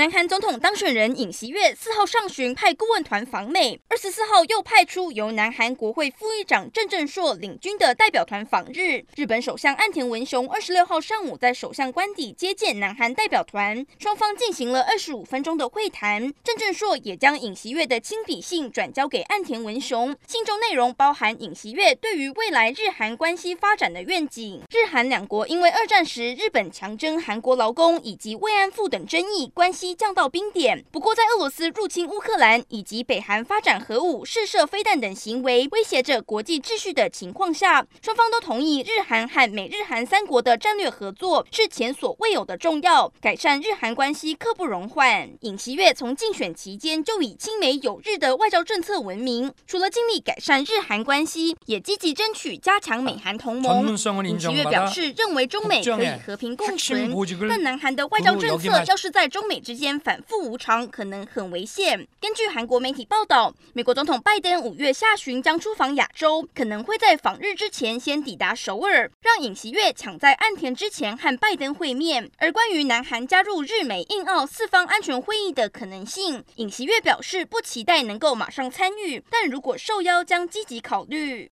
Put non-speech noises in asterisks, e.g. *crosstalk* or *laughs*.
南韩总统当选人尹锡悦四号上旬派顾问团访美，二十四号又派出由南韩国会副议长郑正硕领军的代表团访日。日本首相岸田文雄二十六号上午在首相官邸接见南韩代表团，双方进行了二十五分钟的会谈。郑正硕也将尹锡悦的亲笔信转交给岸田文雄，信中内容包含尹锡悦对于未来日韩关系发展的愿景。日韩两国因为二战时日本强征韩国劳工以及慰安妇等争议关系。降到冰点。不过，在俄罗斯入侵乌克兰以及北韩发展核武、试射飞弹等行为，威胁着国际秩序的情况下，双方都同意日韩和美日韩三国的战略合作是前所未有的重要，改善日韩关系刻不容缓。尹锡悦从竞选期间就以亲美友日的外交政策闻名，除了尽力改善日韩关系，也积极争取加强美韩 *laughs* 同盟。尹锡悦表示，认为中美可以和平共存，但南韩的外交政策要是在中美之间反复无常，可能很危险。根据韩国媒体报道，美国总统拜登五月下旬将出访亚洲，可能会在访日之前先抵达首尔，让尹锡悦抢在岸田之前和拜登会面。而关于南韩加入日美印澳四方安全会议的可能性，尹锡悦表示不期待能够马上参与，但如果受邀将积极考虑。